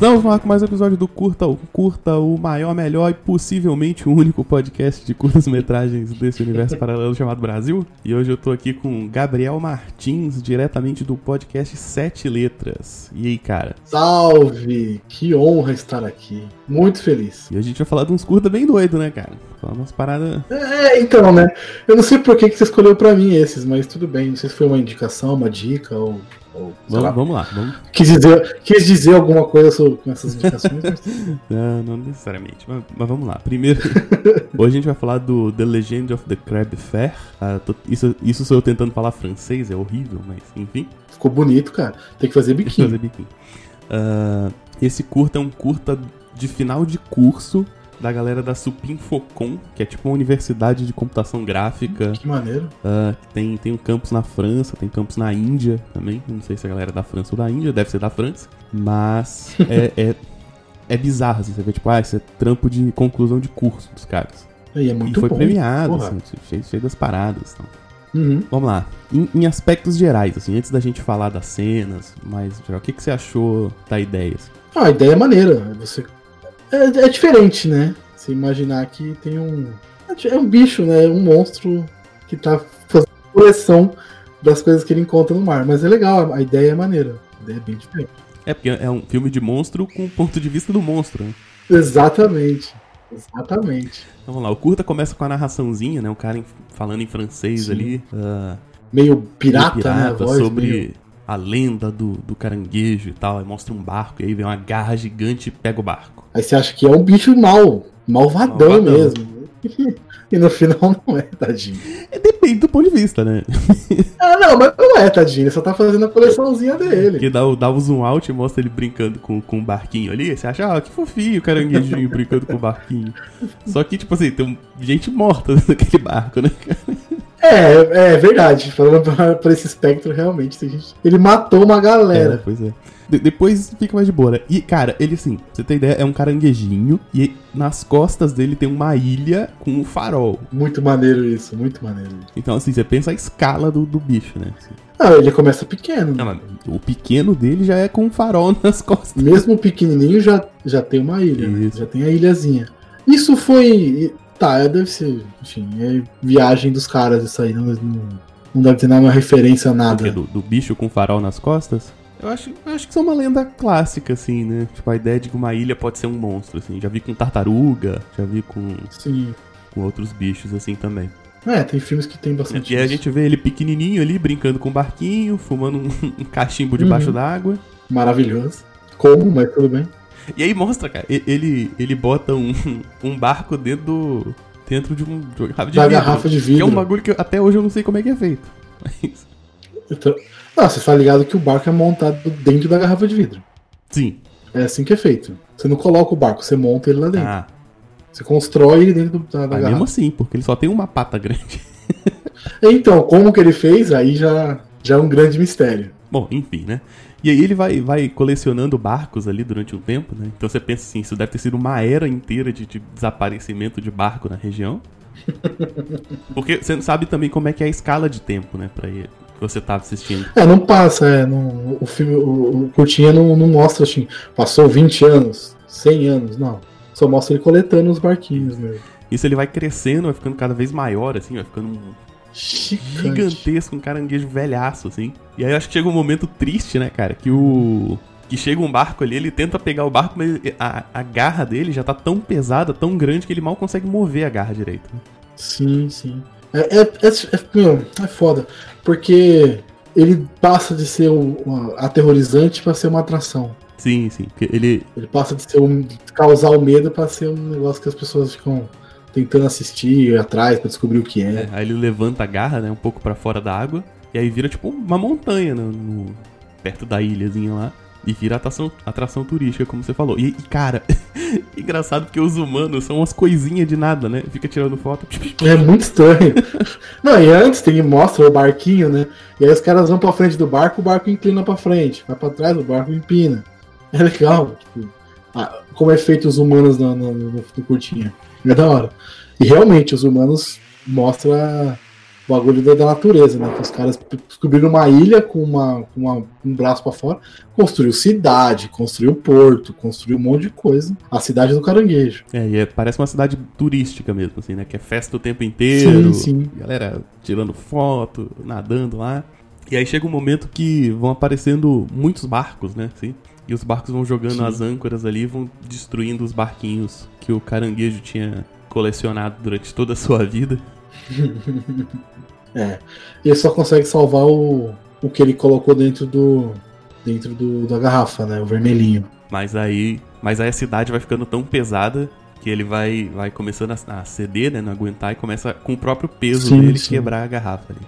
Estamos no ar com mais um episódio do Curta o Curta, o maior, melhor e possivelmente o único podcast de curtas-metragens desse universo paralelo chamado Brasil. E hoje eu tô aqui com Gabriel Martins, diretamente do podcast Sete Letras. E aí, cara? Salve! Que honra estar aqui. Muito feliz. E a gente vai falar de uns curta bem doido, né, cara? Falar umas paradas. É, então, né? Eu não sei por que, que você escolheu pra mim esses, mas tudo bem. Não sei se foi uma indicação, uma dica ou. ou Vamos, lá. vamos lá, vamos. Quis, dizer, quis dizer alguma coisa sobre com essas indicações, mas Não, não necessariamente, mas, mas vamos lá. Primeiro, hoje a gente vai falar do The Legend of the Crab Fair. Ah, tô- isso, isso sou eu tentando falar francês, é horrível, mas enfim. ficou bonito, cara. Tem que fazer Deixa eu fazer biquinho. biquinho. Ah, esse curta é um curta de final de curso da galera da Supim Focom, que é tipo uma universidade de computação gráfica. Que maneiro. Que tem, tem um campus na França, tem campus na Índia também. Não sei se a galera é da França ou da Índia, deve ser da França. Mas é, é, é bizarro, assim, você vê, tipo, ah, esse é trampo de conclusão de curso dos caras. Aí é muito e foi bom. premiado, Porra. assim, cheio, cheio das paradas. Então. Uhum. Vamos lá. Em, em aspectos gerais, assim, antes da gente falar das cenas, mas geral, o que, que você achou da ideia? assim? Ah, a ideia é maneira. Você... É, é diferente, né? Você imaginar que tem um. É um bicho, né? Um monstro que tá fazendo coleção das coisas que ele encontra no mar. Mas é legal, a ideia é maneira. A ideia é bem diferente. É porque é um filme de monstro com o ponto de vista do monstro, né? Exatamente. Exatamente. Então, vamos lá, o curta começa com a narraçãozinha, né? Um cara em- falando em francês Sim. ali. ah, Meio pirata, meio né? A voz, sobre meio- a lenda do, do caranguejo e tal. Aí mostra um barco, e aí vem uma garra gigante e pega o barco. Aí você acha que é um bicho mal. Malvadão, Malvadão. mesmo. E no final não é, tadinho. É, depende do ponto de vista, né? Ah, não, mas não é, tadinho. Ele só tá fazendo a coleçãozinha dele. Porque dá, o- dá o zoom out e mostra ele brincando com, com um barquinho ali. Você acha, ah, que fofinho o caranguejinho brincando com o barquinho. Só que, tipo assim, tem gente morta dentro daquele barco, né? É, é verdade. Falando pra, pra esse espectro, realmente, tem gente... ele matou uma É, galera. pois é. De- depois fica mais de boa, né? E, cara, ele assim, pra você ter ideia, é um caranguejinho e nas costas dele tem uma ilha com um farol. Muito maneiro isso, muito maneiro. Então, assim, você pensa a escala do, do bicho, né? Assim. Ah, ele começa pequeno. Não, o pequeno dele já é com um farol nas costas. Mesmo o pequenininho já, já tem uma ilha, né? Já tem a ilhazinha. Isso foi... Tá, deve ser... Enfim, é viagem dos caras isso aí. Não, não, não deve ter nenhuma referência a nada. Do, do bicho com farol nas costas. Eu acho, eu acho que isso é uma lenda clássica, assim, né? Tipo, a ideia de que uma ilha pode ser um monstro, assim. Já vi com tartaruga, já vi com, Sim. com outros bichos, assim, também. É, tem filmes que tem bastante E aí a isso. gente vê ele pequenininho ali, brincando com um barquinho, fumando um, um cachimbo debaixo Uhum. d'água. Maravilhoso. Como, mas tudo bem. E aí mostra, cara, ele, ele bota um, um barco dentro do. dentro de, um, de uma garrafa de Da vidro. garrafa de Que é vidro. um bagulho que eu- até hoje eu não sei como é que é feito. Mas, Então, ah, você tá ligado que o barco é montado dentro da garrafa de vidro. sim. É assim que é feito. Você não coloca o barco, você monta ele lá dentro. Ah, Você constrói ele dentro da, da mas mesmo garrafa. assim, porque ele só tem uma pata grande. Então, como que ele fez, aí já, já é um grande mistério. Bom, enfim, né? E aí ele vai, vai colecionando barcos ali durante um tempo, né? Então você pensa assim, isso deve ter sido uma era inteira de, de desaparecimento de barco na região. Porque você não sabe também como é que é a escala de tempo, né, pra ele, que você tá assistindo. É, não passa, é, não- o filme, o, o Curtinha não, não mostra assim, passou 20 anos, 100 anos, não. Só mostra ele coletando os barquinhos mesmo. Isso ele vai crescendo, vai ficando cada vez maior, assim, vai ficando um Gigante. gigantesco, um caranguejo velhaço, assim. E aí eu acho que chega um momento triste, né, cara, que o... Que chega um barco ali, ele tenta pegar o barco, mas a, a garra dele já tá tão pesada, tão grande, que ele mal consegue mover a garra direito. né? Sim, sim. É, é, é, é, meu, é foda. Porque ele passa de ser um, aterrorizante pra ser uma atração. Sim, sim. Porque ele, Ele passa de ser um, causar o medo pra ser um negócio que as pessoas ficam tentando assistir, ir atrás pra descobrir o que é. É, aí ele levanta a garra, né, um pouco pra fora da água, e aí vira tipo uma montanha no, no- perto da ilhazinha lá. E vira atração, atração turística, como você falou. E, e, cara, engraçado porque os humanos são umas coisinhas de nada, né? Fica tirando foto. É muito estranho. Não, e antes tem mostra o barquinho, né? E aí os caras vão pra frente do barco, o barco inclina pra frente. Vai pra trás, o barco empina. É legal, tipo, ah, como é feito os humanos no, no, no, no curtinha. É da hora. E realmente, os humanos mostra bagulho da, da natureza, né? Que os caras descobriram uma ilha com, uma, com uma, um braço para fora, construiu cidade, construiu porto, construiu um monte de coisa. A cidade do caranguejo. É, e é, parece uma cidade turística mesmo, assim, né? Que é festa o tempo inteiro. Sim, sim. Galera tirando foto, nadando lá. E aí chega um momento que vão aparecendo muitos barcos, né? Assim, e os barcos vão jogando Sim. as âncoras ali, vão destruindo os barquinhos que o caranguejo tinha colecionado durante toda a sua vida. É. Ele só consegue salvar o, o que ele colocou dentro do. dentro do, da garrafa, né? O vermelhinho. Mas aí, mas aí a cidade vai ficando tão pesada que ele vai, vai começando a, a ceder, né? Não aguentar e começa com o próprio peso Sim, dele sim. quebrar a garrafa ali.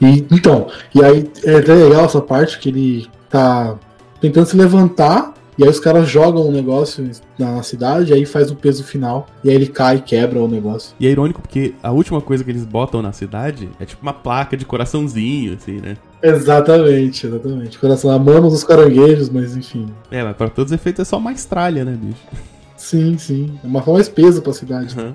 E, então, e aí é até legal essa parte que ele tá tentando se levantar, e aí os caras jogam o negócio na cidade, aí faz o peso final, e aí ele cai e quebra o negócio. E é irônico porque a última coisa que eles botam na cidade é tipo uma placa de coraçãozinho, assim, né? Exatamente, exatamente. Coração, amamos os caranguejos, mas enfim. É, mas pra todos os efeitos é só uma estralha, né, bicho? Sim, sim. É uma mais peso pra cidade. Aham.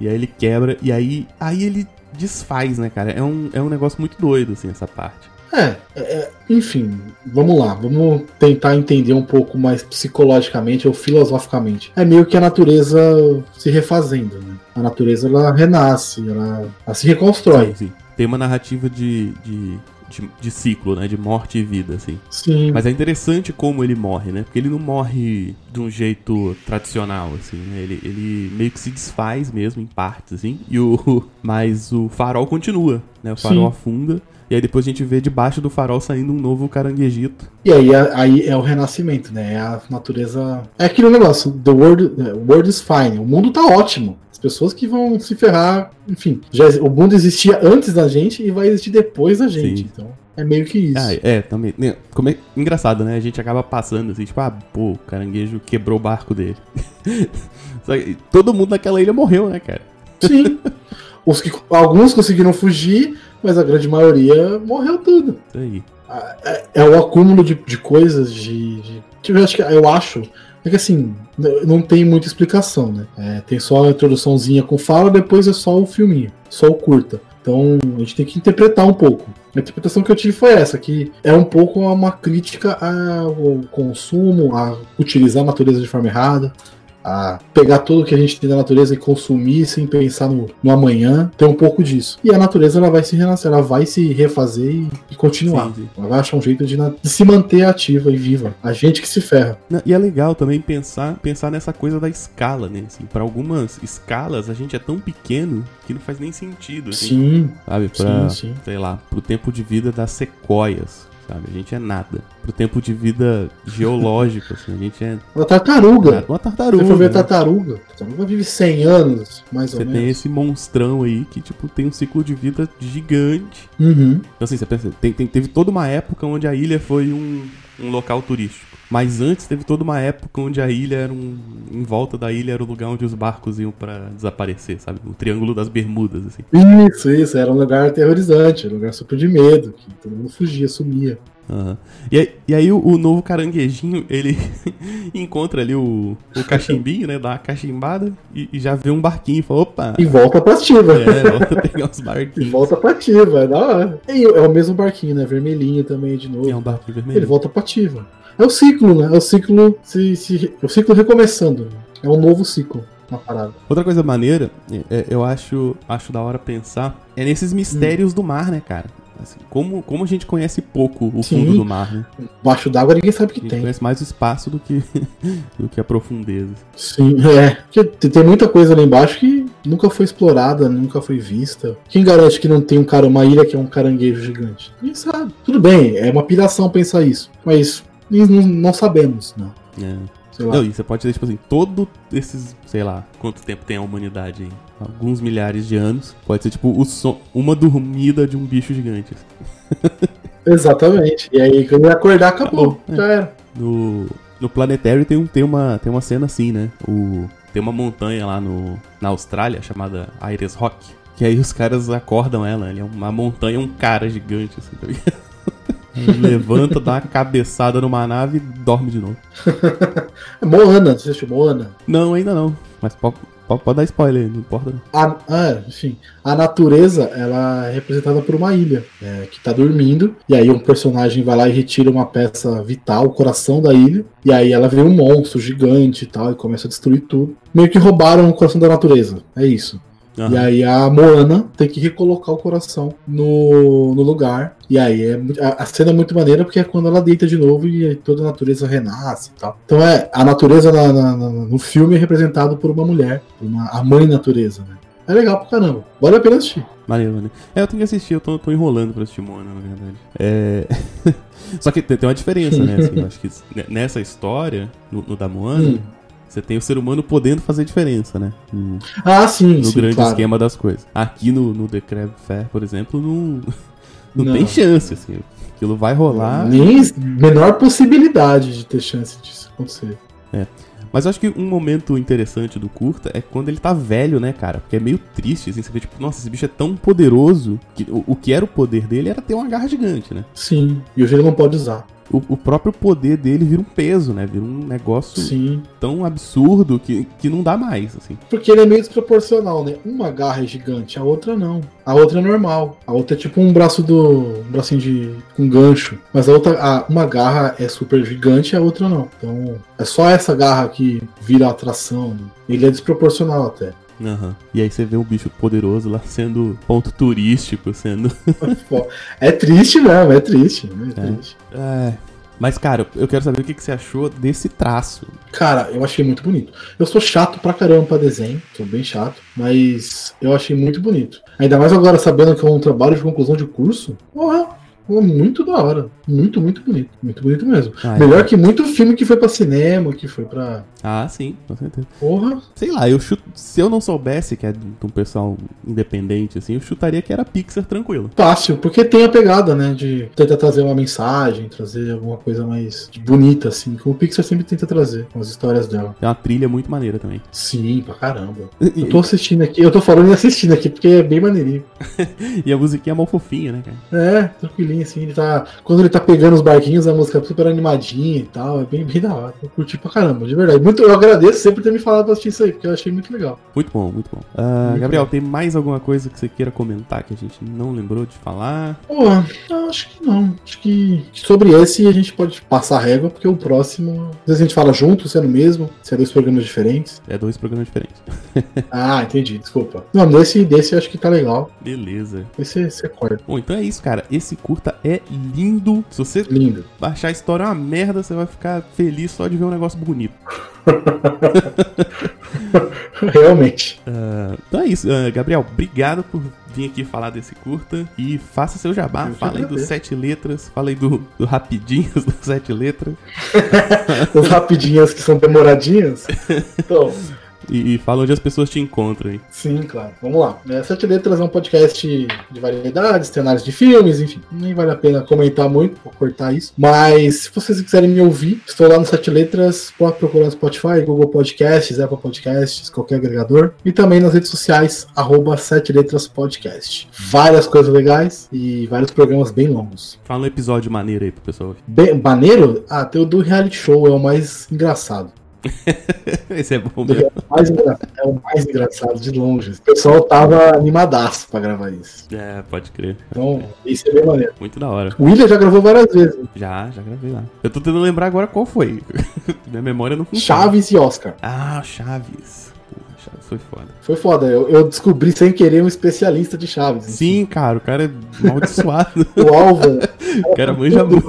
E aí ele quebra, e aí, aí ele desfaz, né, cara? É um, é um negócio muito doido, assim, essa parte. É, é, é, enfim, vamos lá, vamos tentar entender um pouco mais psicologicamente ou filosoficamente. É meio que a natureza se refazendo, né? A natureza ela renasce, ela, ela se reconstrói. Sim, sim. Tem uma narrativa de, de, de, de ciclo, né? De morte e vida, assim. Sim, Mas é interessante como ele morre, né? Porque ele não morre de um jeito tradicional, assim, né? Ele, ele meio que se desfaz mesmo, em partes, assim. E o, mas o farol continua, né? O farol Sim. afunda. E aí depois a gente vê debaixo do farol saindo um novo caranguejito. E aí, aí é o renascimento, né? É a natureza. É aquele negócio, the world, the world is fine. O mundo tá ótimo. As pessoas que vão se ferrar, enfim. Já, o mundo existia antes da gente e vai existir depois da gente. Sim. Então, é meio que isso. Ah, é, também. né, Como é, engraçado, né? A gente acaba passando assim, tipo, ah, pô, o caranguejo quebrou o barco dele. Que todo mundo naquela ilha morreu, né, cara? Sim. Os que, alguns conseguiram fugir, mas a grande maioria morreu tudo. Isso aí. É, é o acúmulo de, de coisas, de. de eu acho que eu acho. É que assim, não tem muita explicação, né? É, tem só a introduçãozinha com fala, depois é só o filminho, só o curta. Então a gente tem que interpretar um pouco. A interpretação que eu tive foi essa, que é um pouco uma crítica ao consumo, a utilizar a natureza de forma errada, a pegar tudo que a gente tem da natureza e consumir sem pensar no, no amanhã. Tem um pouco disso. E a natureza ela vai se renascer, ela vai se refazer e, e continuar. Sim, sim. Ela vai achar um jeito de, de se manter ativa e viva. A gente que se ferra. E é legal também pensar, pensar nessa coisa da escala, né? Assim, para algumas escalas a gente é tão pequeno que não faz nem sentido, assim, Sim, sabe? Pra, sim, sim. sei lá, pro tempo de vida das sequoias, sabe? A gente é nada. Pro tempo de vida geológico, assim, a gente é Uma tartaruga. uma tartaruga. você for ver né? tartaruga, a tartaruga vive 100 anos, mais Você ou tem menos. esse monstrão aí que, tipo, tem um ciclo de vida gigante. Uhum. Então, assim, você pensa, tem- tem- teve toda uma época onde a ilha foi um, um local turístico. Mas antes teve toda uma época onde a ilha era um. Em volta da ilha era o lugar onde os barcos iam pra desaparecer, sabe? O Triângulo das Bermudas, assim. Isso, isso. Era um lugar aterrorizante, um lugar super de medo, que todo mundo fugia, sumia. Aham. E, aí, e aí o, o novo caranguejinho, ele encontra ali o, o cachimbinho, né? Dá uma cachimbada e, e já vê um barquinho e fala, opa! E volta pra ativa. É, volta a pegar os E barquinhos. volta pra ativa, é da hora. E é o mesmo barquinho, né? Vermelhinho também, de novo. É um barquinho Ele vermelho. volta pra ativa. É o ciclo, né? É o ciclo se, se, o ciclo recomeçando. É um novo ciclo na parada. Outra coisa maneira, é- é- eu acho, acho da hora pensar, é nesses mistérios do mar, né, cara? Assim, como, como a gente conhece pouco o Sim. fundo do mar, né? Baixo d'água ninguém sabe o A que gente tem. conhece mais o espaço do que, do que a profundeza. Sim, é. Porque tem- muita coisa lá embaixo que nunca foi explorada, nunca foi vista. Quem garante que não tem um cara, uma ilha que é um caranguejo gigante? Ninguém sabe. Tudo bem, é uma piração pensar isso. Mas não, não sabemos, não. É. Sei lá. Não, e você pode dizer, tipo assim, todo esses, sei lá, quanto tempo tem a humanidade aí? Alguns milhares de anos. Pode ser, tipo, o som, uma dormida de um bicho gigante. Exatamente. E aí, quando ele acordar, acabou. Acabou, é. Já era. No, no Planetário tem, um, tem, uma, tem uma cena assim, né? O, tem uma montanha lá no, na Austrália chamada Ayers Rock. Que aí os caras acordam ela. Ele é uma montanha, um cara gigante, assim, tá ligado? Levanta, dá uma cabeçada numa nave e dorme de novo. É Moana, você assistiu Moana? Não, ainda não. Mas po- Pode, pode dar spoiler, não importa. A, ah, enfim, a natureza ela é representada por uma ilha é, que tá dormindo, e aí um personagem vai lá e retira uma peça vital, o coração da ilha, e aí ela vê um monstro gigante e tal, e começa a destruir tudo. Meio que roubaram o coração da natureza, é isso. Aham. E aí a Moana tem que recolocar o coração no, no lugar. E aí é, a, a cena é muito maneira porque é quando ela deita de novo e toda a natureza renasce e tal. Então é a natureza na- na- na- no filme é representado por uma mulher, por uma, a mãe natureza, né? É legal pra caramba. Vale a pena assistir. Maneiro, maneiro. É, eu tenho que assistir, eu tô, tô enrolando pra assistir Moana, na verdade. É. Só que tem tem uma diferença, né? assim, eu acho que n- nessa história, no, no da Moana, Hum. Você tem o ser humano podendo fazer diferença, né? No, Ah, sim, no sim, grande claro. esquema das coisas. Aqui no, no The Crab Fair, por exemplo, não, não, Não. tem chance, assim. Aquilo vai rolar. Nem menor possibilidade de ter chance disso acontecer. Mas eu acho que um momento interessante do curta é quando ele tá velho, né, cara? Porque é meio triste, assim, você vê, tipo, nossa, esse bicho é tão poderoso que o, o que era o poder dele era ter uma garra gigante, né? Sim, e hoje ele não pode usar. O, o próprio poder dele vira um peso, né? Vira um negócio Sim. tão absurdo que, que não dá mais, assim. Porque ele é meio desproporcional, né? Uma garra é gigante, a outra não. A outra é normal. A outra é tipo um braço do. um bracinho de. com gancho. Mas a outra. A, uma garra é super gigante e a outra não. Então é só essa garra que vira atração. né? Ele é desproporcional até. Aham. E aí você vê um bicho poderoso lá sendo ponto turístico, sendo. É triste mesmo, é triste. É É. triste. É. Mas, cara, eu quero saber o que, que você achou desse traço. Cara, eu achei muito bonito. Eu sou chato pra caramba pra desenho, sou bem chato, mas eu achei muito bonito. Ainda mais agora sabendo que é um trabalho de conclusão de curso. Porra, muito da hora. Muito, muito bonito. Muito bonito mesmo. Ah, é. Melhor que muito filme que foi pra cinema, que foi pra. Ah, sim, com certeza. Porra. Sei lá, eu chuto. Se eu não soubesse que é de um pessoal independente, assim, eu chutaria que era Pixar tranquilo. Fácil, porque tem a pegada, né? De tentar trazer uma mensagem, trazer alguma coisa mais bonita, assim, como o Pixar sempre tenta trazer com as histórias dela. Tem uma trilha muito maneira também. Sim, pra caramba. Eu tô assistindo aqui, eu tô falando e assistindo aqui, porque é bem maneirinho. E a musiquinha é mó fofinha, né, cara? É, tranquilinho, assim, ele tá. Quando ele tá pegando os barquinhos, a música é super animadinha e tal. É bem, bem da hora. Eu curti pra caramba, de verdade. Muito, eu agradeço sempre por ter me falado pra assistir isso aí, porque eu achei muito legal. Muito bom, muito bom. Ah, Muito Gabriel, bom. tem mais alguma coisa que você queira comentar que a gente não lembrou de falar? Pô, eu acho que não. Acho que sobre esse a gente pode passar a régua, porque o próximo. Às vezes a gente fala junto, se é no mesmo, se é dois programas diferentes. É dois programas diferentes. Ah, entendi, desculpa. Não, desse, desse eu acho que tá legal. Beleza. Esse você corta. Bom, então é isso, cara. Esse é lindo. Se você Lindo. achar a história uma merda, você vai ficar feliz só de ver um negócio bonito. Realmente. Ah, então é isso. Ah, Gabriel, obrigado por vir aqui falar desse curta. E faça seu jabá. Eu Fala aí dos sete letras. Fala aí do, do rapidinhos dos sete letras. As rapidinhas que são demoradinhas. Então. E, e fala onde as pessoas te encontram aí. Sim, claro. Vamos lá. É, Sete Letras é um podcast de variedades, cenários de filmes, enfim. Nem vale a pena comentar muito, vou cortar isso. Mas se vocês quiserem me ouvir, estou lá no Sete Letras, pode procurar no Spotify, Google Podcasts, Apple Podcasts, qualquer agregador. E também nas redes sociais, arroba Sete Letras Podcast. Várias coisas legais e vários programas bem longos. Fala um episódio maneiro aí pro pessoal. Bem, maneiro? Ah, tem o do reality show, é o mais engraçado. Esse é bom mesmo. engra- é o mais engraçado de longe. O pessoal tava animadaço pra gravar isso. É, pode crer. Então, isso é bem maneiro. Muito da hora. O William já gravou várias vezes. Já, já gravei lá. Eu tô tentando lembrar agora qual foi. Minha memória não funciona. Chaves e Oscar. Ah, Chaves. Foi foda. Foi foda. Eu, eu descobri sem querer um especialista de Chaves. Sim, cara, o cara é amaldiçoado. O Alva. o cara manja muito.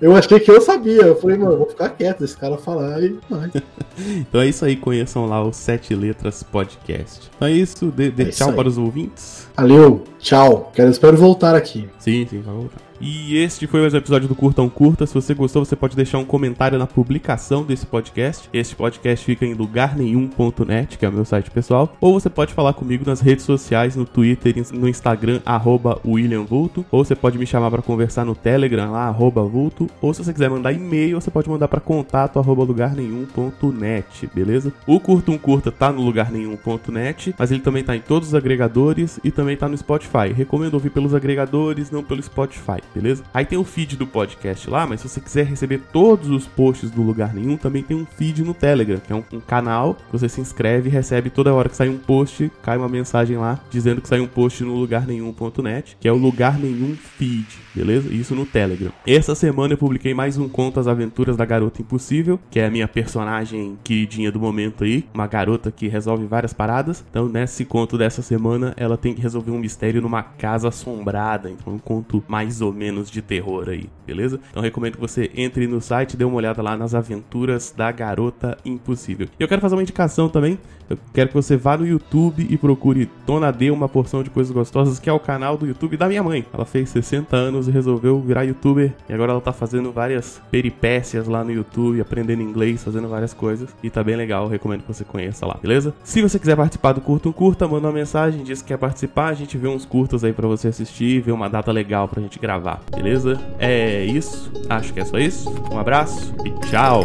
Eu achei que eu sabia. Eu falei, mano, vou ficar quieto, esse cara falar e vai. Então é isso aí, conheçam lá o Sete Letras Podcast. Então é isso, dê, dê É isso tchau aí. para os ouvintes. Valeu, tchau. Quero, espero voltar aqui. Sim, sim, vai voltar. E este foi mais um episódio do Curtão Curta. Se você gostou, você pode deixar um comentário na publicação desse podcast. Este podcast fica em lugarnenhum.net, que é o meu site pessoal. Ou você pode falar comigo nas redes sociais, no Twitter no Instagram, arroba William Vulto. Ou você pode me chamar para conversar no Telegram, lá, arroba Vulto. Ou se você quiser mandar e-mail, você pode mandar para contato, arroba lugarnenhum.net, beleza? O Curta um Curta tá no lugarnenhum.net, mas ele também tá em todos os agregadores e também tá no Spotify. Recomendo ouvir pelos agregadores, não pelo Spotify. Beleza? Aí tem o feed do podcast lá, mas se você quiser receber todos os posts do Lugar Nenhum, também tem um feed no Telegram, que é um, um canal que você se inscreve e recebe toda hora que sai um post, cai uma mensagem lá dizendo que sai um post no lugarnenhum.net, que é o Lugar Nenhum Feed, beleza? Isso no Telegram. Essa semana eu publiquei mais um conto As Aventuras da Garota Impossível, que é a minha personagem queridinha do momento aí, uma garota que resolve várias paradas. Então, nesse conto dessa semana, ela tem que resolver um mistério numa casa assombrada. Então, um conto mais ou menos de terror aí, beleza? Então, recomendo que você entre no site dê uma olhada lá nas aventuras da Garota Impossível. E eu quero fazer uma indicação também. Eu quero que você vá no YouTube e procure Dona D, uma porção de coisas gostosas, que é o canal do YouTube da minha mãe. Ela fez 60 anos e resolveu virar youtuber. E agora ela tá fazendo várias peripécias lá no YouTube, aprendendo inglês, fazendo várias coisas. E tá bem legal, recomendo que você conheça lá, beleza? Se você quiser participar do Curta um Curta, manda uma mensagem, diz que quer participar. A gente vê uns curtas aí para você assistir, vê uma data legal pra gente gravar, beleza? É isso. Acho que é só isso. Um abraço e tchau!